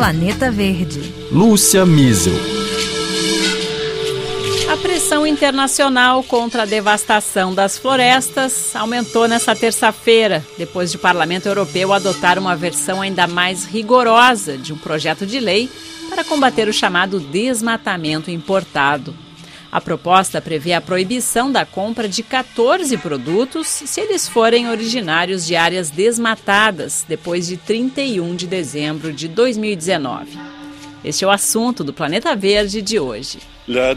Planeta Verde. Lúcia Miesel. A pressão internacional contra a devastação das florestas aumentou nesta terça-feira, depois de o Parlamento Europeu adotar uma versão ainda mais rigorosa de um projeto de lei para combater o chamado desmatamento importado. A proposta prevê a proibição da compra de 14 produtos se eles forem originários de áreas desmatadas depois de 31 de dezembro de 2019. Este é o assunto do Planeta Verde de hoje. A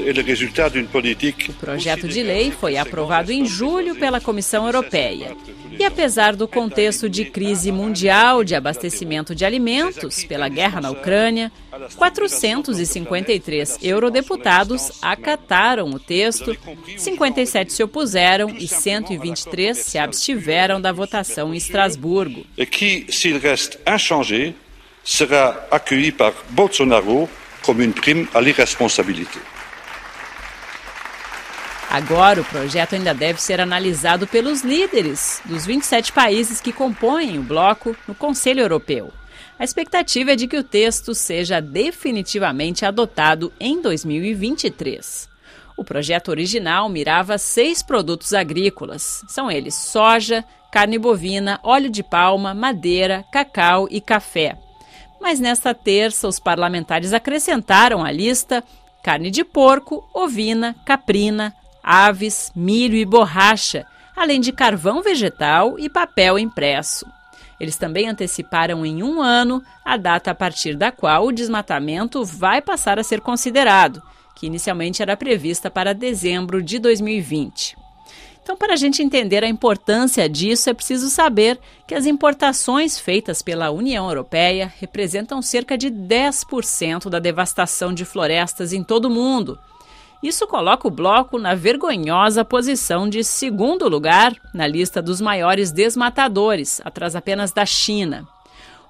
é o resultado de uma política. O projeto de lei foi aprovado em julho pela Comissão Europeia. E apesar do contexto de crise mundial de abastecimento de alimentos pela guerra na Ucrânia, 453 eurodeputados acataram o texto, 57 se opuseram e 123 se abstiveram da votação em Estrasburgo. Que, se ele reste inchangé, será accueilli par Bolsonaro como une prime à l'irresponsabilité. Agora, o projeto ainda deve ser analisado pelos líderes dos 27 países que compõem o bloco no Conselho Europeu. A expectativa é de que o texto seja definitivamente adotado em 2023. O projeto original mirava seis produtos agrícolas. São eles soja, carne bovina, óleo de palma, madeira, cacau e café. Mas nesta terça, os parlamentares acrescentaram à lista carne de porco, ovina, caprina, aves, milho e borracha, além de carvão vegetal e papel impresso. Eles também anteciparam em um ano a data a partir da qual o desmatamento vai passar a ser considerado, que inicialmente era prevista para dezembro de 2020. Então, para a gente entender a importância disso, é preciso saber que as importações feitas pela União Europeia representam cerca de 10% da devastação de florestas em todo o mundo. Isso coloca o bloco na vergonhosa posição de segundo lugar na lista dos maiores desmatadores, atrás apenas da China.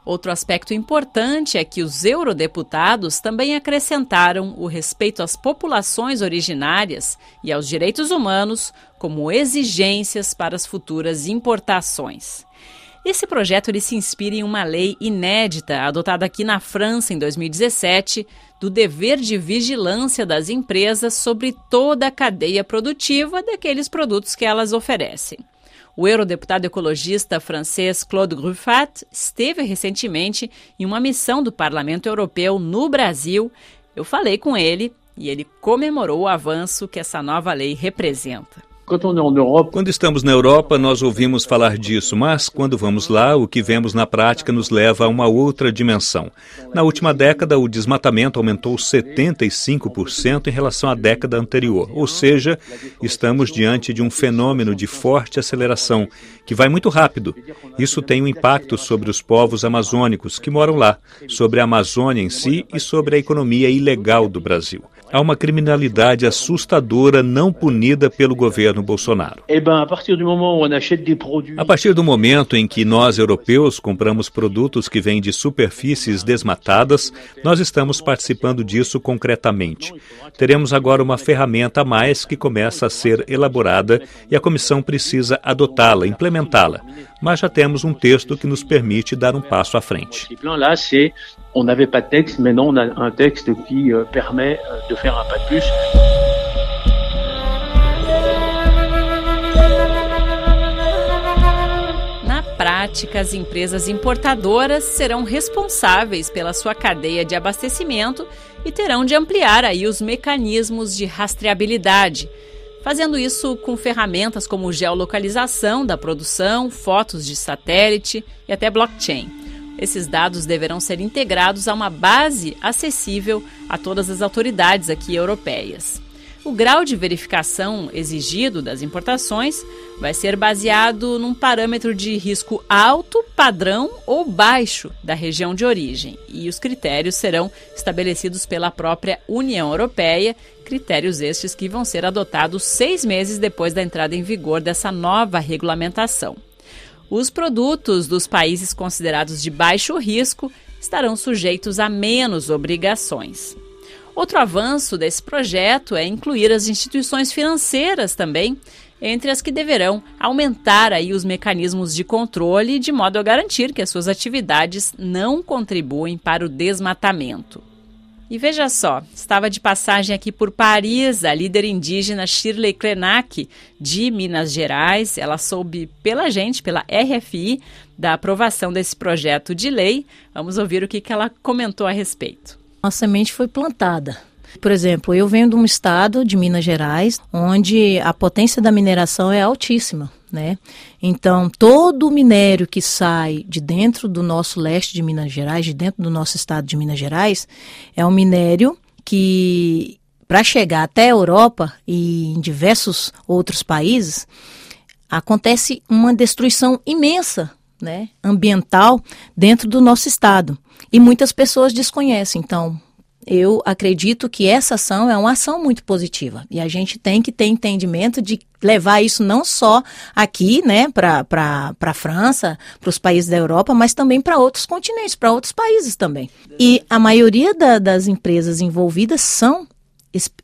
Outro aspecto importante é que os eurodeputados também acrescentaram o respeito às populações originárias e aos direitos humanos como exigências para as futuras importações. Esse projeto ele se inspira em uma lei inédita adotada aqui na França em 2017 do dever de vigilância das empresas sobre toda a cadeia produtiva daqueles produtos que elas oferecem. O eurodeputado ecologista francês Claude Gruffat esteve recentemente em uma missão do Parlamento Europeu no Brasil. Eu falei com ele e ele comemorou o avanço que essa nova lei representa. Quando estamos na Europa, nós ouvimos falar disso, mas quando vamos lá, o que vemos na prática nos leva a uma outra dimensão. Na última década, o desmatamento aumentou 75% em relação à década anterior, ou seja, estamos diante de um fenômeno de forte aceleração, que vai muito rápido. Isso tem um impacto sobre os povos amazônicos que moram lá, sobre a Amazônia em si e sobre a economia ilegal do Brasil há uma criminalidade assustadora não punida pelo governo Bolsonaro. Eh a partir do momento em que nós, europeus, compramos produtos que vêm de superfícies desmatadas, nós estamos participando disso concretamente. Teremos agora uma ferramenta a mais que começa a ser elaborada e a comissão precisa adotá-la, implementá-la. Mas já temos um texto que nos permite dar um passo à frente. On n'avait pas de texte, maintenant on a un texte qui euh, permet euh, de faire un pas de plus. Prática, as empresas importadoras serão responsáveis pela sua cadeia de abastecimento e terão de ampliar aí os mecanismos de rastreabilidade, fazendo isso com ferramentas como geolocalização da produção, fotos de satélite e até blockchain. Esses dados deverão ser integrados a uma base acessível a todas as autoridades aqui europeias. O grau de verificação exigido das importações vai ser baseado num parâmetro de risco alto, padrão ou baixo da região de origem, e os critérios serão estabelecidos pela própria União Europeia, critérios estes que vão ser adotados seis meses depois da entrada em vigor dessa nova regulamentação. Os produtos dos países considerados de baixo risco estarão sujeitos a menos obrigações. Outro avanço desse projeto é incluir as instituições financeiras também entre as que deverão aumentar aí os mecanismos de controle de modo a garantir que as suas atividades não contribuem para o desmatamento. E veja só, estava de passagem aqui por Paris a líder indígena Shirley Krenak, de Minas Gerais. Ela soube pela gente, pela RFI, da aprovação desse projeto de lei. Vamos ouvir o que, que ela comentou a respeito. A semente foi plantada. Por exemplo, eu venho de um estado de Minas Gerais onde a potência da mineração é altíssima. Né? Então, todo o minério que sai de dentro do nosso leste de Minas Gerais, de dentro do nosso estado de Minas Gerais, é um minério que, para chegar até a Europa e em diversos outros países, acontece uma destruição imensa né, ambiental dentro do nosso estado. E muitas pessoas desconhecem. Então, eu acredito que essa ação é uma ação muito positiva e a gente tem que ter entendimento de levar isso não só aqui, né, para a França, para os países da Europa, mas também para outros continentes, para outros países também. E a maioria da, das empresas envolvidas são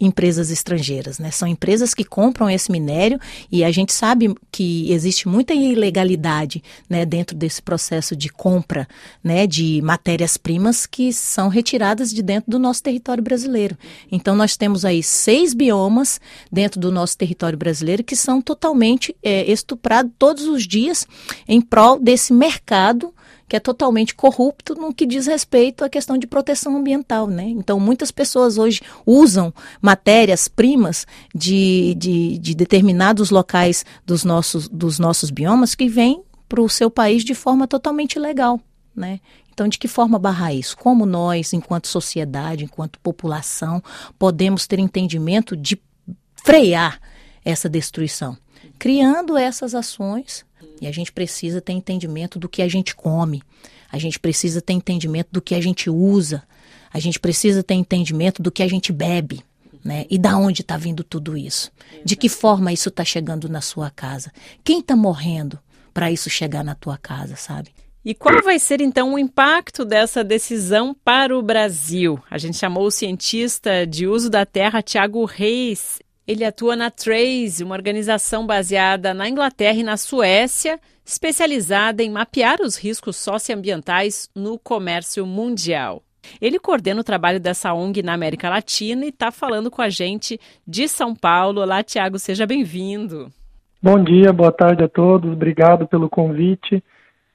empresas estrangeiras, né? São empresas que compram esse minério e a gente sabe que existe muita ilegalidade, né, dentro desse processo de compra, né, de matérias-primas que são retiradas de dentro do nosso território brasileiro. Então nós temos aí seis biomas dentro do nosso território brasileiro que são totalmente é, estuprados todos os dias em prol desse mercado que é totalmente corrupto no que diz respeito à questão de proteção ambiental, né? Então, muitas pessoas hoje usam matérias-primas de, de, de, determinados locais dos nossos, dos nossos biomas que vêm para o seu país de forma totalmente legal, né? Então, de que forma barrar isso? Como nós, enquanto sociedade, enquanto população, podemos ter entendimento de frear essa destruição? Criando essas ações e a gente precisa ter entendimento do que a gente come. A gente precisa ter entendimento do que a gente usa. A gente precisa ter entendimento do que a gente bebe. Né? E da onde está vindo tudo isso? De que forma isso está chegando na sua casa? Quem está morrendo para isso chegar na tua casa, sabe? E qual vai ser então o impacto dessa decisão para o Brasil? A gente chamou o cientista de uso da terra Tiago Reis. Ele atua na Trace, uma organização baseada na Inglaterra e na Suécia, especializada em mapear os riscos socioambientais no comércio mundial. Ele coordena o trabalho dessa ONG na América Latina e está falando com a gente de São Paulo. Olá, Tiago, seja bem-vindo. Bom dia, boa tarde a todos, obrigado pelo convite.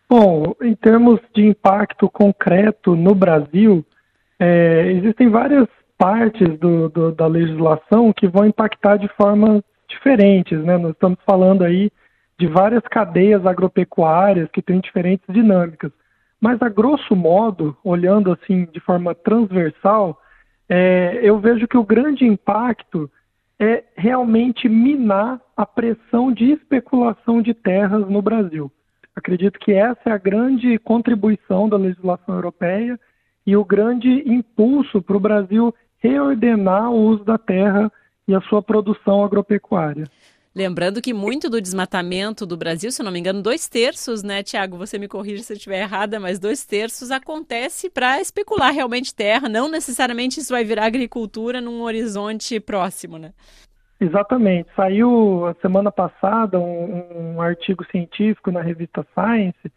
Bom, em termos de impacto concreto no Brasil, é, existem várias partes do, do, da legislação que vão impactar de formas diferentes, né? Nós estamos falando aí de várias cadeias agropecuárias que têm diferentes dinâmicas. Mas, a grosso modo, olhando assim de forma transversal, é, eu vejo que o grande impacto é realmente minar a pressão de especulação de terras no Brasil. Acredito que essa é a grande contribuição da legislação europeia e o grande impulso para o Brasil reordenar o uso da terra e a sua produção agropecuária. Lembrando que muito do desmatamento do Brasil, se não me engano, dois terços, né, Tiago? Você me corrija se eu estiver errada, mas dois terços acontece para especular realmente terra, não necessariamente isso vai virar agricultura num horizonte próximo, né? Exatamente. Saiu a semana passada um, um artigo científico na revista Science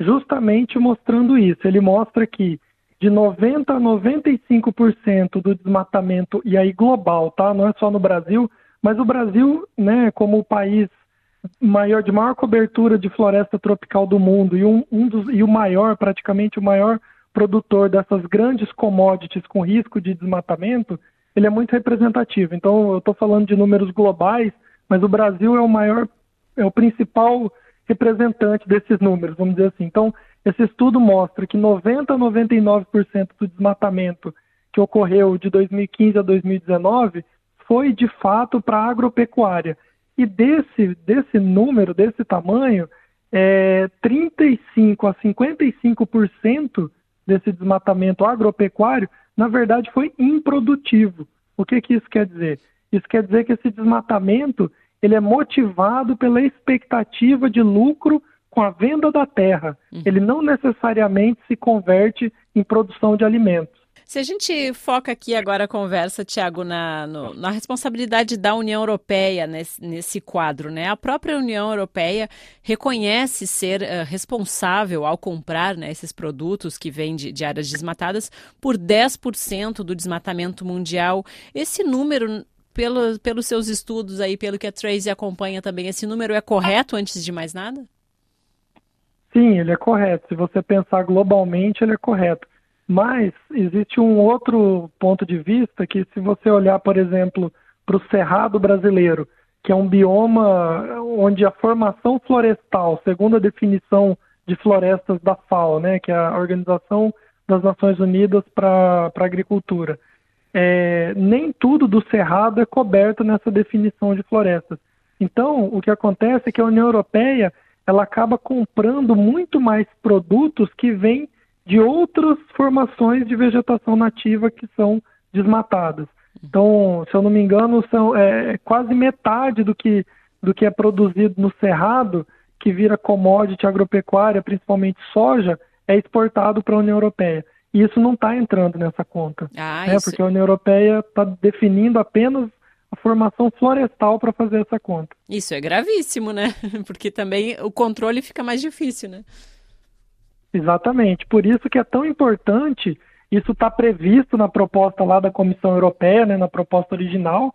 justamente mostrando isso. Ele mostra que de 90% a 95% do desmatamento, e aí global, tá? Não é só no Brasil, mas o Brasil, né, como o país maior de maior cobertura de floresta tropical do mundo e, um, um dos, e o maior, praticamente o maior produtor dessas grandes commodities com risco de desmatamento, ele é muito representativo. Então, eu estou falando de números globais, mas o Brasil é o maior, é o principal representante desses números, vamos dizer assim. Então, esse estudo mostra que 90 a 99% do desmatamento que ocorreu de 2015 a 2019 foi de fato para a agropecuária. E desse, desse número, desse tamanho, é, 35 a 55% desse desmatamento agropecuário, na verdade, foi improdutivo. O que, que isso quer dizer? Isso quer dizer que esse desmatamento ele é motivado pela expectativa de lucro com a venda da terra. Uhum. Ele não necessariamente se converte em produção de alimentos. Se a gente foca aqui agora a conversa, Tiago, na, na responsabilidade da União Europeia nesse, nesse, quadro, né? A própria União Europeia reconhece ser uh, responsável ao comprar né, esses produtos que vêm de, de áreas desmatadas por 10% do desmatamento mundial. Esse número pelo, pelos seus estudos aí, pelo que a Tracy acompanha também, esse número é correto antes de mais nada? Sim, ele é correto. Se você pensar globalmente, ele é correto. Mas existe um outro ponto de vista que, se você olhar, por exemplo, para o Cerrado brasileiro, que é um bioma onde a formação florestal, segundo a definição de florestas da FAO, né, que é a Organização das Nações Unidas para a Agricultura, é, nem tudo do cerrado é coberto nessa definição de florestas. Então, o que acontece é que a União Europeia ela acaba comprando muito mais produtos que vêm de outras formações de vegetação nativa que são desmatadas. Então, se eu não me engano, são é, quase metade do que, do que é produzido no cerrado, que vira commodity agropecuária, principalmente soja, é exportado para a União Europeia. E isso não está entrando nessa conta. Ah, né? Porque a União Europeia está definindo apenas a formação florestal para fazer essa conta. Isso é gravíssimo, né? Porque também o controle fica mais difícil, né? Exatamente. Por isso que é tão importante, isso está previsto na proposta lá da Comissão Europeia, né, na proposta original,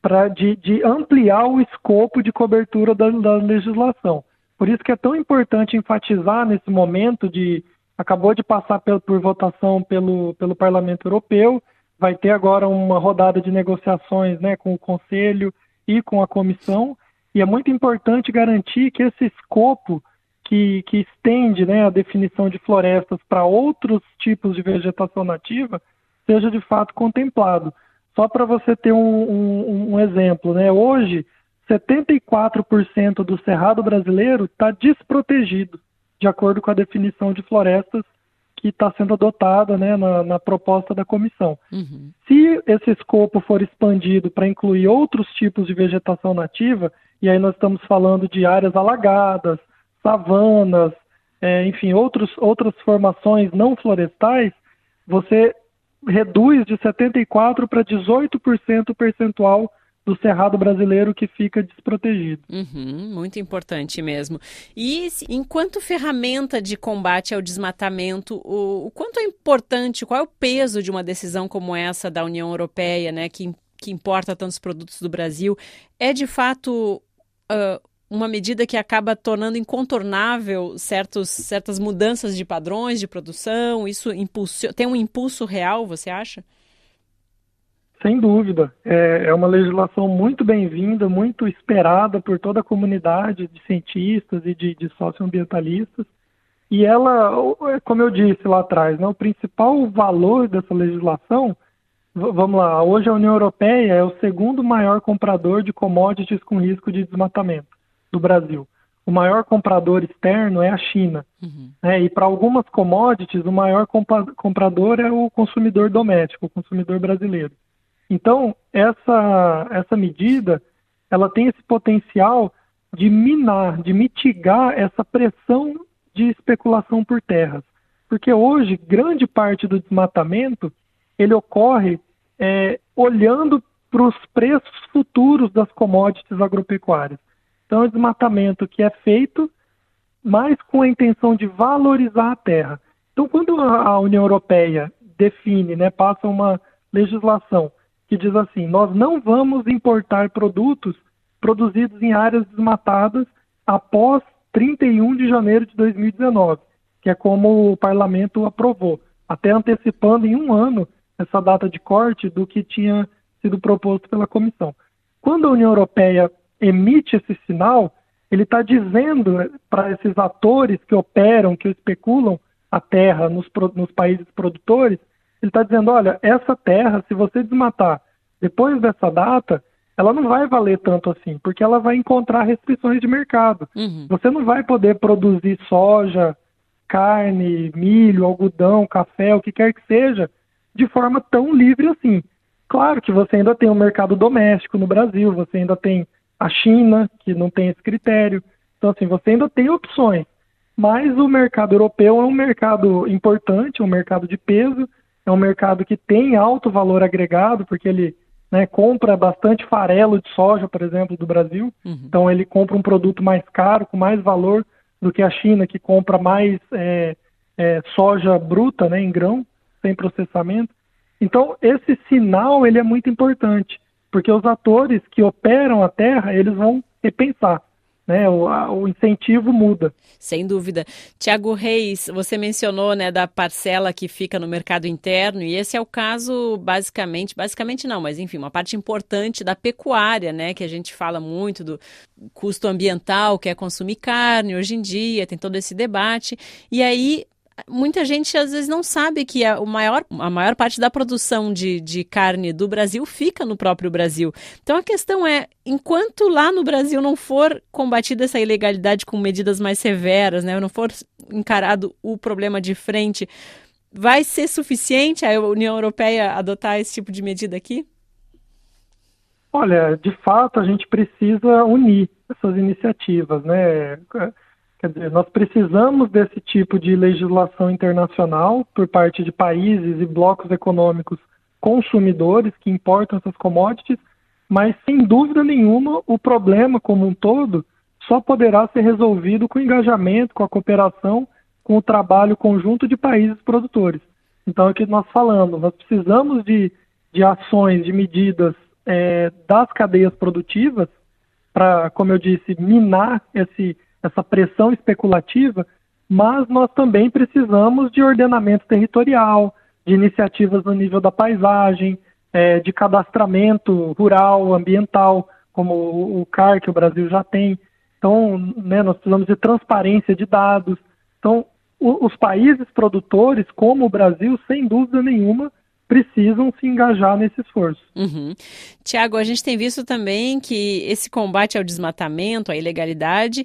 para de, de, ampliar o escopo de cobertura da, da legislação. Por isso que é tão importante enfatizar nesse momento de acabou de passar por, por votação pelo, pelo Parlamento Europeu, vai ter agora uma rodada de negociações né, com o Conselho e com a Comissão, e é muito importante garantir que esse escopo que, que estende né, a definição de florestas para outros tipos de vegetação nativa seja de fato contemplado. Só para você ter um, um, um exemplo, né, hoje 74% do cerrado brasileiro está desprotegido de acordo com a definição de florestas que está sendo adotada né, na, na, proposta da comissão. Uhum. Se esse escopo for expandido para incluir outros tipos de vegetação nativa, e aí nós estamos falando de áreas alagadas, savanas, é, enfim, outros, outras formações não florestais, você reduz de 74% para 18% percentual do cerrado brasileiro que fica desprotegido. Uhum, muito importante mesmo. E enquanto ferramenta de combate ao desmatamento, o, o, quanto é importante, qual é o peso de uma decisão como essa da União Europeia, né, que, que importa tantos produtos do Brasil? É de fato uh, uma medida que acaba tornando incontornável certos, certas mudanças de padrões de produção? Isso impulso, tem um impulso real, você acha? Sem dúvida. É, é uma legislação muito bem-vinda, muito esperada por toda a comunidade de cientistas e de, de socioambientalistas. E ela, é, como eu disse lá atrás, né, o principal valor dessa legislação, vamos lá, hoje a União Europeia é o segundo maior comprador de commodities com risco de desmatamento do Brasil. O maior comprador externo é a China. Uhum. Né, e para algumas commodities, o maior comprador é o consumidor doméstico, o consumidor brasileiro. Então, essa, essa medida, ela tem esse potencial de minar, de mitigar essa pressão de especulação por terras. Porque hoje, grande parte do desmatamento, ele ocorre é, olhando para os preços futuros das commodities agropecuárias. Então, é um desmatamento que é feito mais com a intenção de valorizar a terra. Então, quando a União Europeia define, né, passa uma legislação que diz assim: nós não vamos importar produtos produzidos em áreas desmatadas após 31 de janeiro de 2019, que é como o parlamento aprovou, até antecipando em um ano essa data de corte do que tinha sido proposto pela comissão. Quando a União Europeia emite esse sinal, ele está dizendo para esses atores que operam, que especulam a terra nos, nos países produtores, ele está dizendo, olha, essa terra, se você desmatar depois dessa data, ela não vai valer tanto assim, porque ela vai encontrar restrições de mercado. Uhum. Você não vai poder produzir soja, carne, milho, algodão, café, o que quer que seja, de forma tão livre assim. Claro que você ainda tem um mercado doméstico no Brasil, você ainda tem a China, que não tem esse critério. Então, assim, você ainda tem opções. Mas o mercado europeu é um mercado importante, um mercado de peso, é um mercado que tem alto valor agregado, porque ele né, compra bastante farelo de soja, por exemplo, do Brasil. Uhum. Então ele compra um produto mais caro, com mais valor do que a China, que compra mais é, é, soja bruta, né, em grão, sem processamento. Então esse sinal ele é muito importante, porque os atores que operam a terra eles vão repensar né, o, a, o, incentivo muda. Sem dúvida. Tiago Reis, você mencionou né, da parcela que fica no mercado interno, e esse é o caso, basicamente, basicamente não, mas enfim, uma parte importante da pecuária, né? Que a gente fala muito do custo ambiental, que é consumir carne hoje em dia, tem todo esse debate. E aí muita gente às vezes não sabe que a, o maior, a maior parte da produção de, de carne do Brasil fica no próprio Brasil. Então a questão é, enquanto lá no Brasil não for combatida essa ilegalidade com medidas mais severas, né, não for encarado o problema de frente, vai ser suficiente a União Europeia adotar esse tipo de medida aqui? Olha, de fato a gente precisa unir essas iniciativas, né? Quer dizer, nós precisamos desse tipo de legislação internacional por parte de países e blocos econômicos consumidores que importam essas commodities, mas sem dúvida nenhuma o problema como um todo só poderá ser resolvido com o engajamento, com a cooperação, com o trabalho conjunto de países produtores. Então é o que nós falamos, nós precisamos de, de ações, de medidas é, das cadeias produtivas para, como eu disse, minar esse essa pressão especulativa, mas nós também precisamos de ordenamento territorial, de iniciativas no nível da paisagem, é, de cadastramento rural, ambiental, como o, CAR que o Brasil já tem. Então, né, nós precisamos de transparência de dados. Então, o, os países produtores, como o Brasil, sem dúvida nenhuma, precisam se engajar nesse esforço. Uhum. Tiago, a gente tem visto também que esse combate ao desmatamento, à ilegalidade,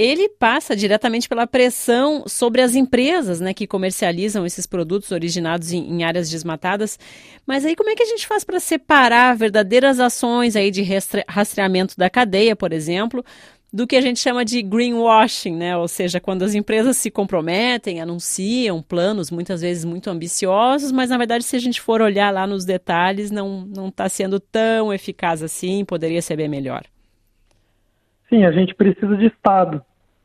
ele passa diretamente pela pressão sobre as empresas né, que comercializam esses produtos originados em, em áreas desmatadas. Mas aí como é que a gente faz para separar verdadeiras ações aí de rastreamento da cadeia, por exemplo, do que a gente chama de greenwashing, né? Ou seja, quando as empresas se comprometem, anunciam planos muitas vezes muito ambiciosos, mas na verdade, se a gente for olhar lá nos detalhes, não não está sendo tão eficaz assim, poderia ser bem melhor. Sim, a gente precisa de Estado.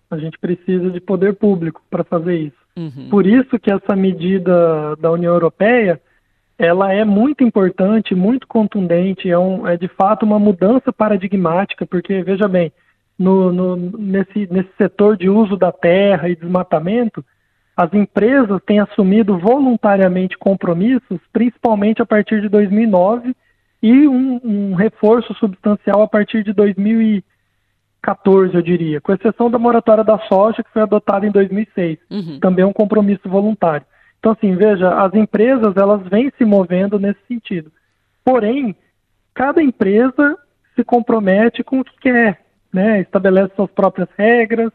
A gente precisa de poder público para fazer isso. Uhum. Por isso que essa medida da União Europeia ela é muito importante, muito contundente, é, um, é de fato uma mudança paradigmática, porque, veja bem, no, no, nesse, nesse setor de uso da terra e desmatamento, as empresas têm assumido voluntariamente compromissos, principalmente a partir de 2009, e um, um reforço substancial a partir de 2010 14, eu diria, com exceção da moratória da soja, que foi adotada em 2006, uhum. também é um compromisso voluntário. Então, assim, veja, as empresas, elas vêm se movendo nesse sentido. Porém, cada empresa se compromete com o que quer, né? estabelece suas próprias regras,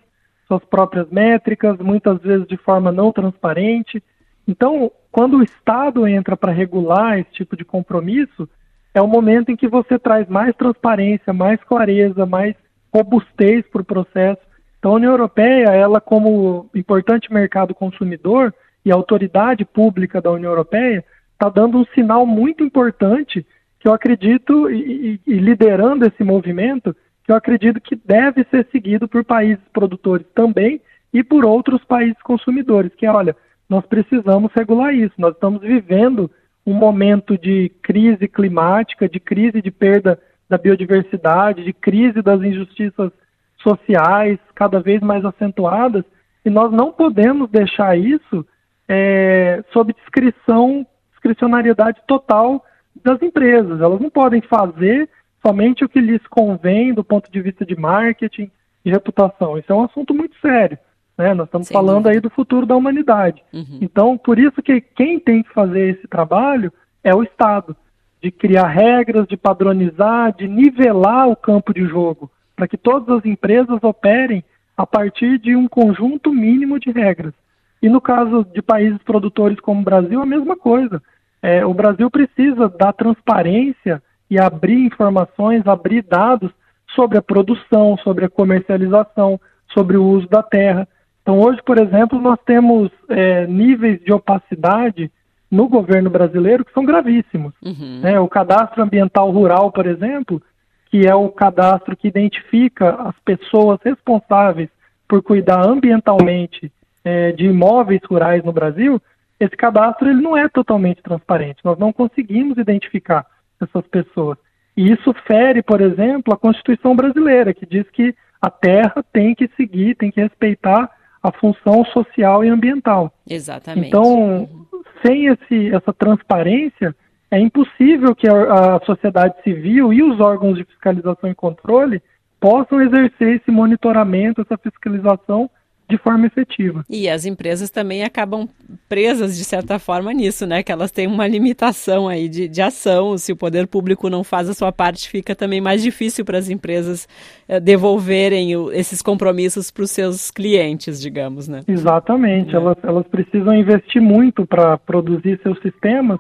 suas próprias métricas, muitas vezes de forma não transparente. Então, quando o Estado entra para regular esse tipo de compromisso, é o momento em que você traz mais transparência, mais clareza, mais robustez para o processo. Então, a União Europeia, ela como importante mercado consumidor e autoridade pública da União Europeia, está dando um sinal muito importante que eu acredito, e, e, liderando esse movimento, que eu acredito que deve ser seguido por países produtores também e por outros países consumidores, que é, olha, nós precisamos regular isso. Nós estamos vivendo um momento de crise climática, de crise de perda da biodiversidade, de crise das injustiças sociais cada vez mais acentuadas, e nós não podemos deixar isso é, sob discrição, discricionariedade total das empresas. Elas não podem fazer somente o que lhes convém do ponto de vista de marketing e reputação. Isso é um assunto muito sério. Né? Nós estamos Sem falando dúvida. aí do futuro da humanidade. Uhum. Então, por isso que quem tem que fazer esse trabalho é o Estado de criar regras, de padronizar, de nivelar o campo de jogo, para que todas as empresas operem a partir de um conjunto mínimo de regras. E no caso de países produtores como o Brasil, a mesma coisa. É, o Brasil precisa dar transparência e abrir informações, abrir dados sobre a produção, sobre a comercialização, sobre o uso da terra. Então, hoje, por exemplo, nós temos é, níveis de opacidade no governo brasileiro que são gravíssimos. Uhum. Né? O cadastro ambiental rural, por exemplo, que é o cadastro que identifica as pessoas responsáveis por cuidar ambientalmente é, de imóveis rurais no Brasil, esse cadastro ele não é totalmente transparente. Nós não conseguimos identificar essas pessoas. E isso fere, por exemplo, a Constituição brasileira, que diz que a terra tem que seguir, tem que respeitar a função social e ambiental. Exatamente. Então, sem esse, essa transparência, é impossível que a, a sociedade civil e os órgãos de fiscalização e controle possam exercer esse monitoramento, essa fiscalização de forma efetiva. E as empresas também acabam presas, de certa forma, nisso, né? Que elas têm uma limitação aí de, de ação. Se o poder público não faz a sua parte, fica também mais difícil para as empresas eh, devolverem o, esses compromissos para os seus clientes, digamos, né? Exatamente. É. Elas, elas precisam investir muito para produzir seus sistemas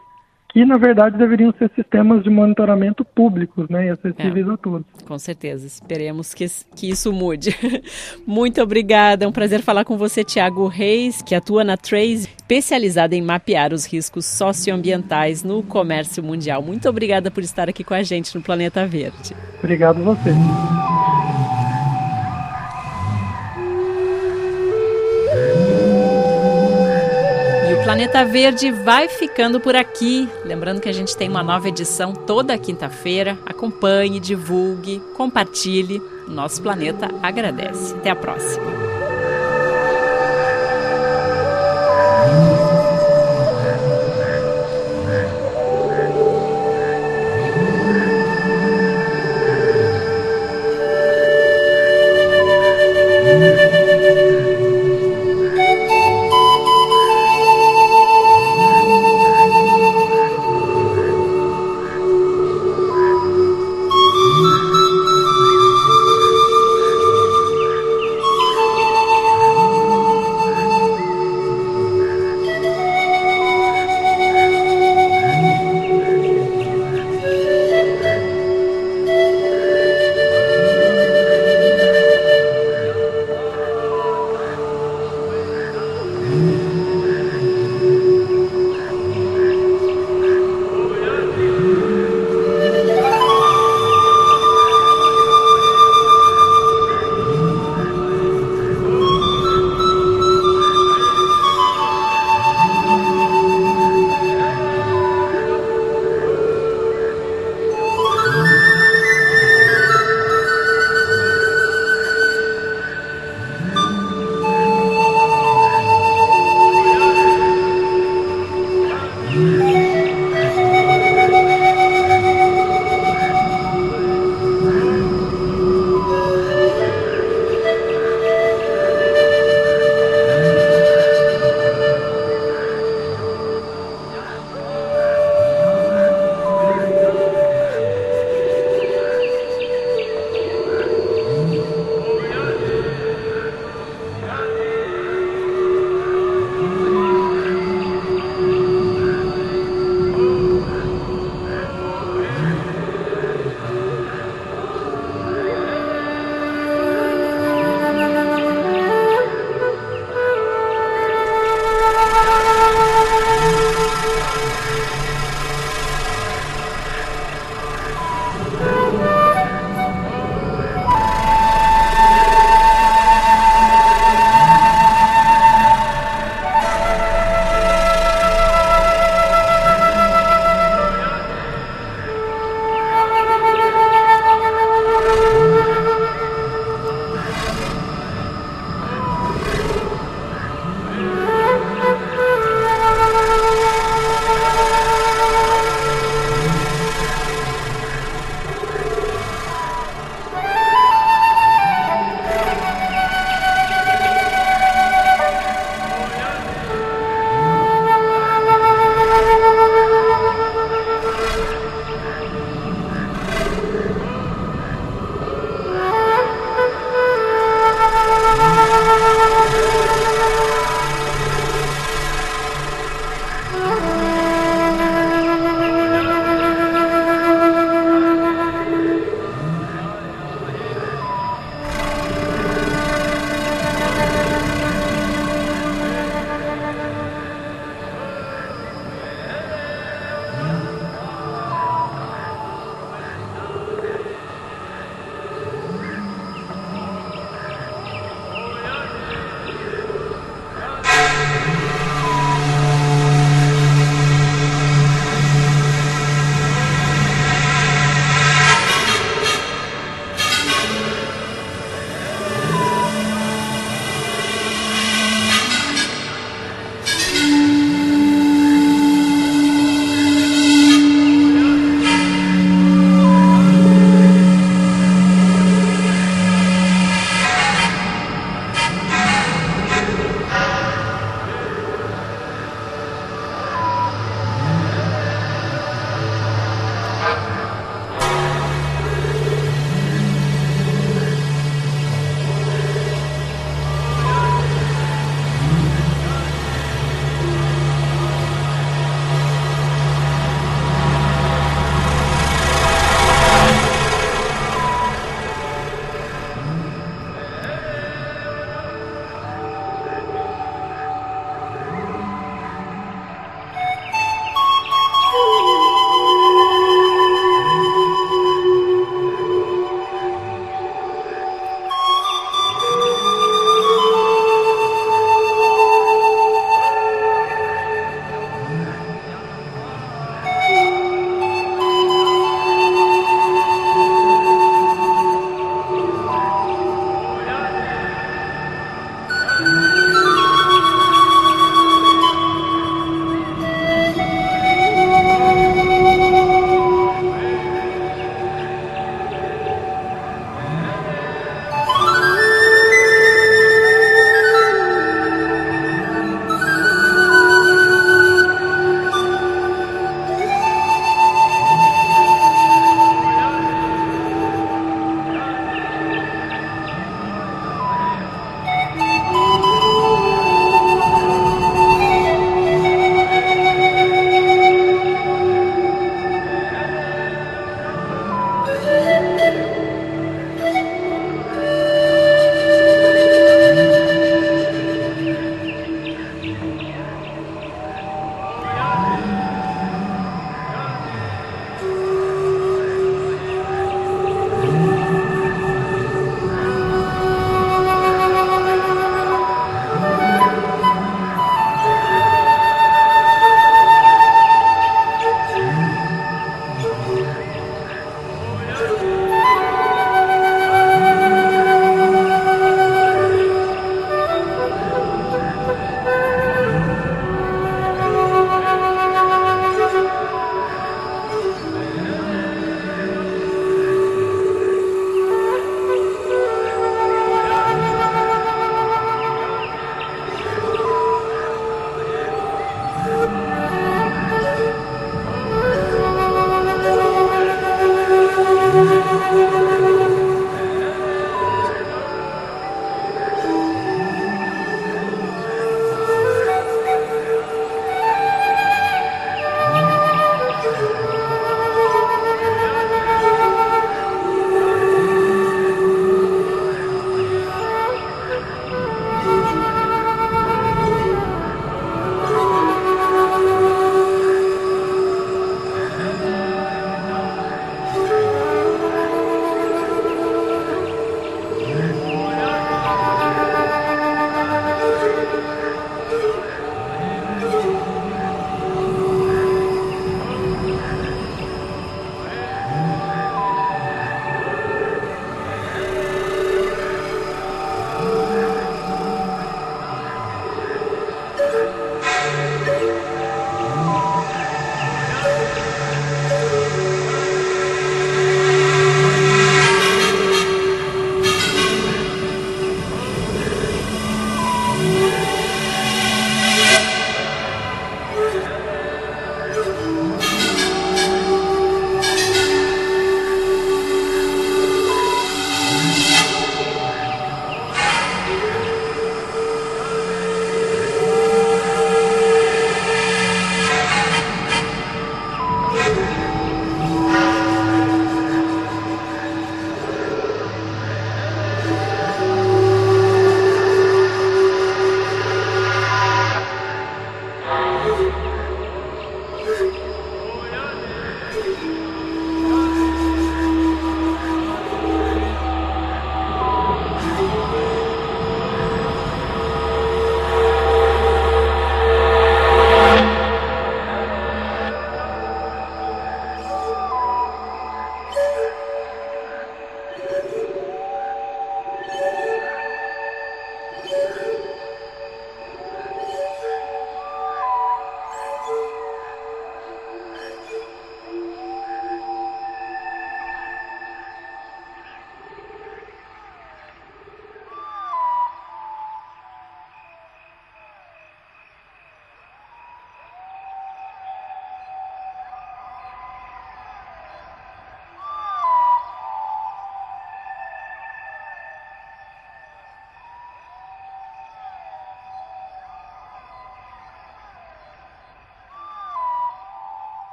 que na verdade deveriam ser sistemas de monitoramento públicos, né, e acessíveis é, a todos. Com certeza, esperemos que, que isso mude. Muito obrigada, é um prazer falar com você, Tiago Reis, que atua na Trace, especializada em mapear os riscos socioambientais no comércio mundial. Muito obrigada por estar aqui com a gente no Planeta Verde. Obrigado a você. Planeta Verde vai ficando por aqui. Lembrando que a gente tem uma nova edição toda quinta-feira. Acompanhe, divulgue, compartilhe. Nosso planeta agradece. Até a próxima.